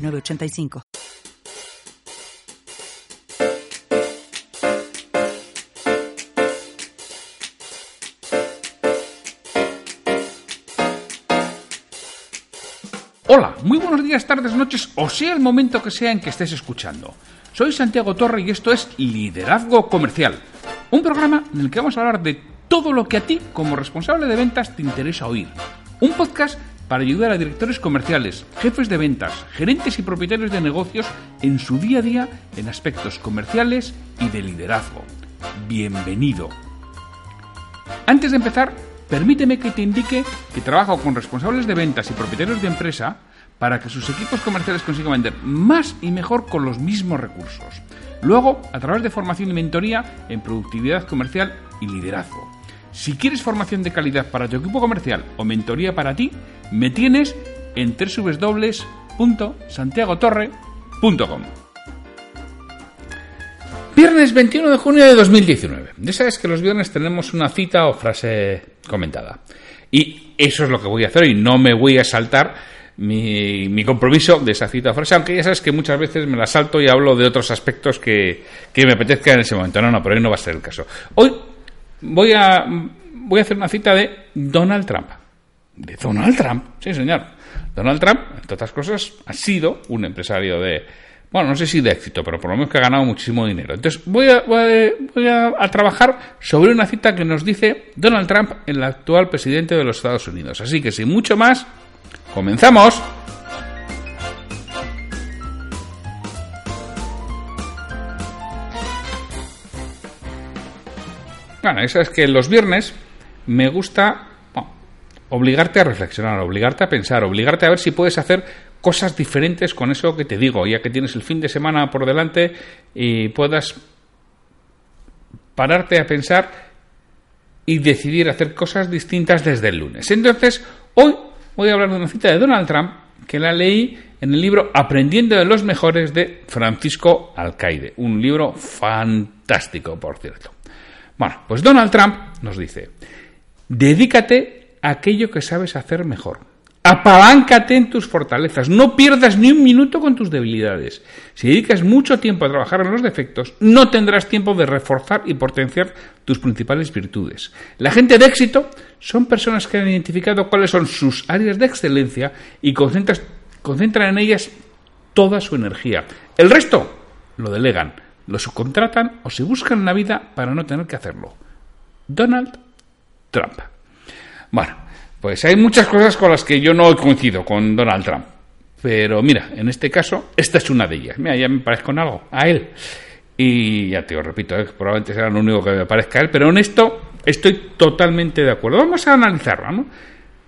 985. Hola, muy buenos días, tardes, noches, o sea el momento que sea en que estés escuchando. Soy Santiago Torre y esto es Liderazgo Comercial, un programa en el que vamos a hablar de todo lo que a ti, como responsable de ventas, te interesa oír. Un podcast para ayudar a directores comerciales, jefes de ventas, gerentes y propietarios de negocios en su día a día en aspectos comerciales y de liderazgo. Bienvenido. Antes de empezar, permíteme que te indique que trabajo con responsables de ventas y propietarios de empresa para que sus equipos comerciales consigan vender más y mejor con los mismos recursos. Luego, a través de formación y mentoría en productividad comercial y liderazgo. Si quieres formación de calidad para tu equipo comercial o mentoría para ti, me tienes en www.santiagotorre.com. Viernes 21 de junio de 2019. Ya sabes que los viernes tenemos una cita o frase comentada. Y eso es lo que voy a hacer y no me voy a saltar mi, compromiso de esa cita o frase, aunque ya sabes que muchas veces me la salto y hablo de otros aspectos que, que me apetezca en ese momento. No, no, pero hoy no va a ser el caso. Hoy voy a, voy a hacer una cita de Donald Trump. De Donald Trump, sí señor. Donald Trump, entre otras cosas, ha sido un empresario de, bueno, no sé si de éxito, pero por lo menos que ha ganado muchísimo dinero. Entonces voy a, voy a, trabajar sobre una cita que nos dice Donald Trump, el actual presidente de los Estados Unidos. Así que sin mucho más, comenzamos. Bueno, eso es que los viernes me gusta obligarte a reflexionar, obligarte a pensar, obligarte a ver si puedes hacer cosas diferentes con eso que te digo, ya que tienes el fin de semana por delante y puedas pararte a pensar y decidir hacer cosas distintas desde el lunes. Entonces, hoy voy a hablar de una cita de Donald Trump que la leí en el libro Aprendiendo de los Mejores de Francisco Alcaide, un libro fantástico, por cierto. Bueno, pues Donald Trump nos dice, dedícate a aquello que sabes hacer mejor. Apaláncate en tus fortalezas, no pierdas ni un minuto con tus debilidades. Si dedicas mucho tiempo a trabajar en los defectos, no tendrás tiempo de reforzar y potenciar tus principales virtudes. La gente de éxito son personas que han identificado cuáles son sus áreas de excelencia y concentran en ellas toda su energía. El resto lo delegan lo subcontratan o se buscan la vida para no tener que hacerlo. Donald Trump. Bueno, pues hay muchas cosas con las que yo no coincido con Donald Trump. Pero mira, en este caso, esta es una de ellas. Mira, ya me parezco en algo, a él. Y ya te lo repito, ¿eh? probablemente será lo único que me parezca a él, pero en esto estoy totalmente de acuerdo. Vamos a analizarlo, ¿no?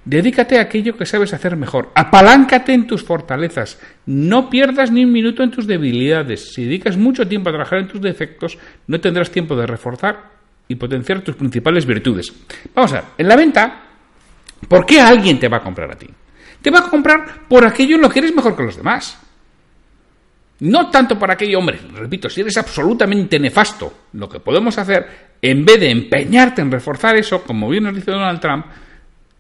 Dedícate a aquello que sabes hacer mejor. Apaláncate en tus fortalezas. No pierdas ni un minuto en tus debilidades. Si dedicas mucho tiempo a trabajar en tus defectos, no tendrás tiempo de reforzar y potenciar tus principales virtudes. Vamos a ver, en la venta, ¿por qué alguien te va a comprar a ti? Te va a comprar por aquello en lo que eres mejor que los demás. No tanto por aquello, hombre, repito, si eres absolutamente nefasto, lo que podemos hacer, en vez de empeñarte en reforzar eso, como bien nos dice Donald Trump,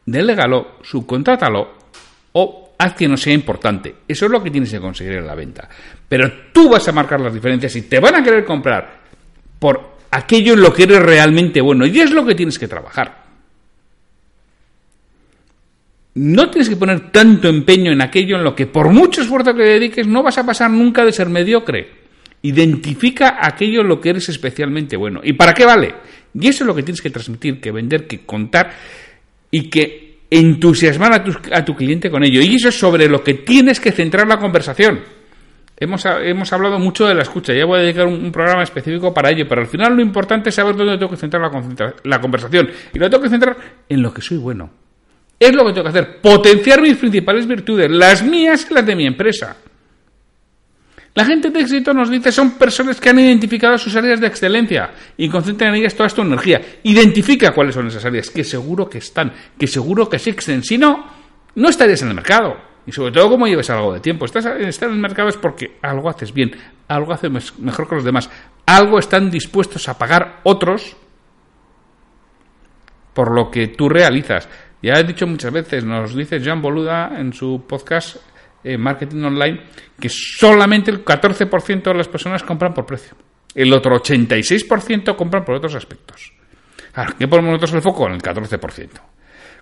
delégalo, subcontrátalo o haz que no sea importante. Eso es lo que tienes que conseguir en la venta. Pero tú vas a marcar las diferencias y te van a querer comprar por aquello en lo que eres realmente bueno. Y es lo que tienes que trabajar. No tienes que poner tanto empeño en aquello en lo que por mucho esfuerzo que dediques no vas a pasar nunca de ser mediocre. Identifica aquello en lo que eres especialmente bueno. ¿Y para qué vale? Y eso es lo que tienes que transmitir, que vender, que contar y que entusiasmar a tu, a tu cliente con ello. Y eso es sobre lo que tienes que centrar la conversación. Hemos, hemos, hablado mucho de la escucha, ya voy a dedicar un, programa específico para ello, pero al final lo importante es saber dónde tengo que centrar la, la, conversación. Y lo tengo que centrar en lo que soy bueno. Es lo que tengo que hacer, potenciar mis principales virtudes, las mías y las de mi empresa. La gente de éxito nos dice son personas que han identificado sus áreas de excelencia y concentran en ellas toda su energía. Identifica cuáles son esas áreas, que seguro que están, que seguro que existen. Si no, no estarías en el mercado. Y sobre todo como lleves algo de tiempo. Estás, en el mercado es porque algo haces bien, algo haces mejor que los demás, algo están dispuestos a pagar otros por lo que tú realizas. Ya he dicho muchas veces, nos dice Jean Boluda en su podcast eh, marketing online que solamente el 14% de las personas compran por precio. El otro 86% compran por otros aspectos. ¿qué ponemos nosotros el foco? En el 14%.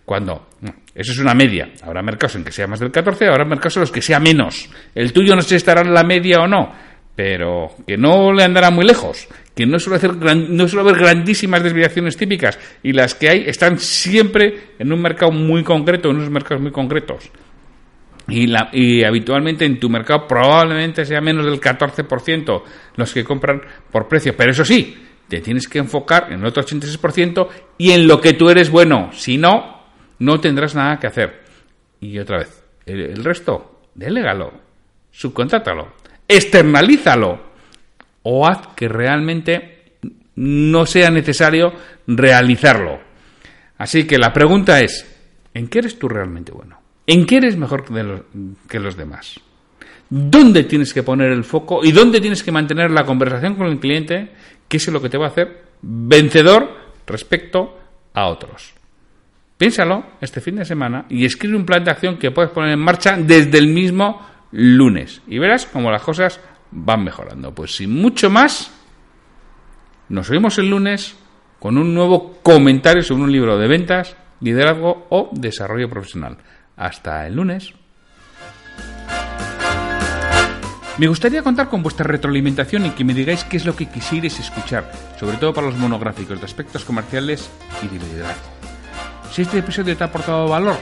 Cuando eso es una media. Habrá mercados en que sea más del 14, habrá mercados en los que sea menos. El tuyo no sé si estará en la media o no, pero que no le andará muy lejos, que no suele, hacer no suele haber grandísimas desviaciones típicas y las que hay están siempre en un mercado muy concreto, en unos mercados muy concretos. Y, habitualmente en tu mercado probablemente sea menos del 14% los que compran por precio. Pero eso sí, te tienes que enfocar en el otro 86% y en lo que tú eres bueno. Si no, no tendrás nada que hacer. Y otra vez, el, resto, delégalo, subcontrátalo, externalízalo o haz que realmente no sea necesario realizarlo. Así que la pregunta es, ¿en qué eres tú realmente bueno? ¿En qué eres mejor que los demás? ¿Dónde tienes que poner el foco y dónde tienes que mantener la conversación con el cliente? ¿Qué es lo que te va a hacer vencedor respecto a otros? Piénsalo este fin de semana y escribe un plan de acción que puedes poner en marcha desde el mismo lunes. Y verás cómo las cosas van mejorando. Pues sin mucho más, nos vemos el lunes con un nuevo comentario sobre un libro de ventas, liderazgo o desarrollo profesional. Hasta el lunes. Me gustaría contar con vuestra retroalimentación y que me digáis qué es lo que quisierais escuchar, sobre todo para los monográficos de aspectos comerciales y de liderazgo. Si este episodio te ha aportado valor,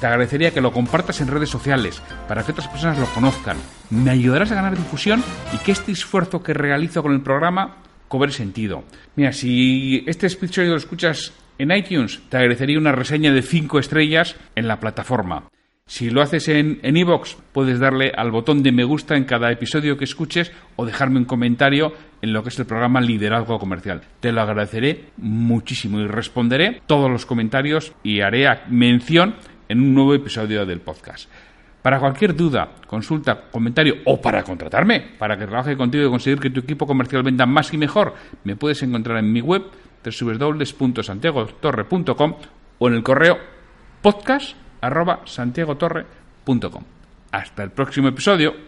te agradecería que lo compartas en redes sociales para que otras personas lo conozcan. Me ayudarás a ganar difusión y que este esfuerzo que realizo con el programa cobre sentido. Mira, si este episodio lo escuchas en iTunes te agradecería una reseña de 5 estrellas en la plataforma. Si lo haces en iVoox, puedes darle al botón de me gusta en cada episodio que escuches o dejarme un comentario en lo que es el programa Liderazgo Comercial. Te lo agradeceré muchísimo y responderé todos los comentarios y haré mención en un nuevo episodio del podcast. Para cualquier duda, consulta, comentario o para contratarme, para que trabaje contigo y conseguir que tu equipo comercial venda más y mejor, me puedes encontrar en mi web www.santiagotorre.com o en el correo podcast.santiagotorre.com. Hasta el próximo episodio.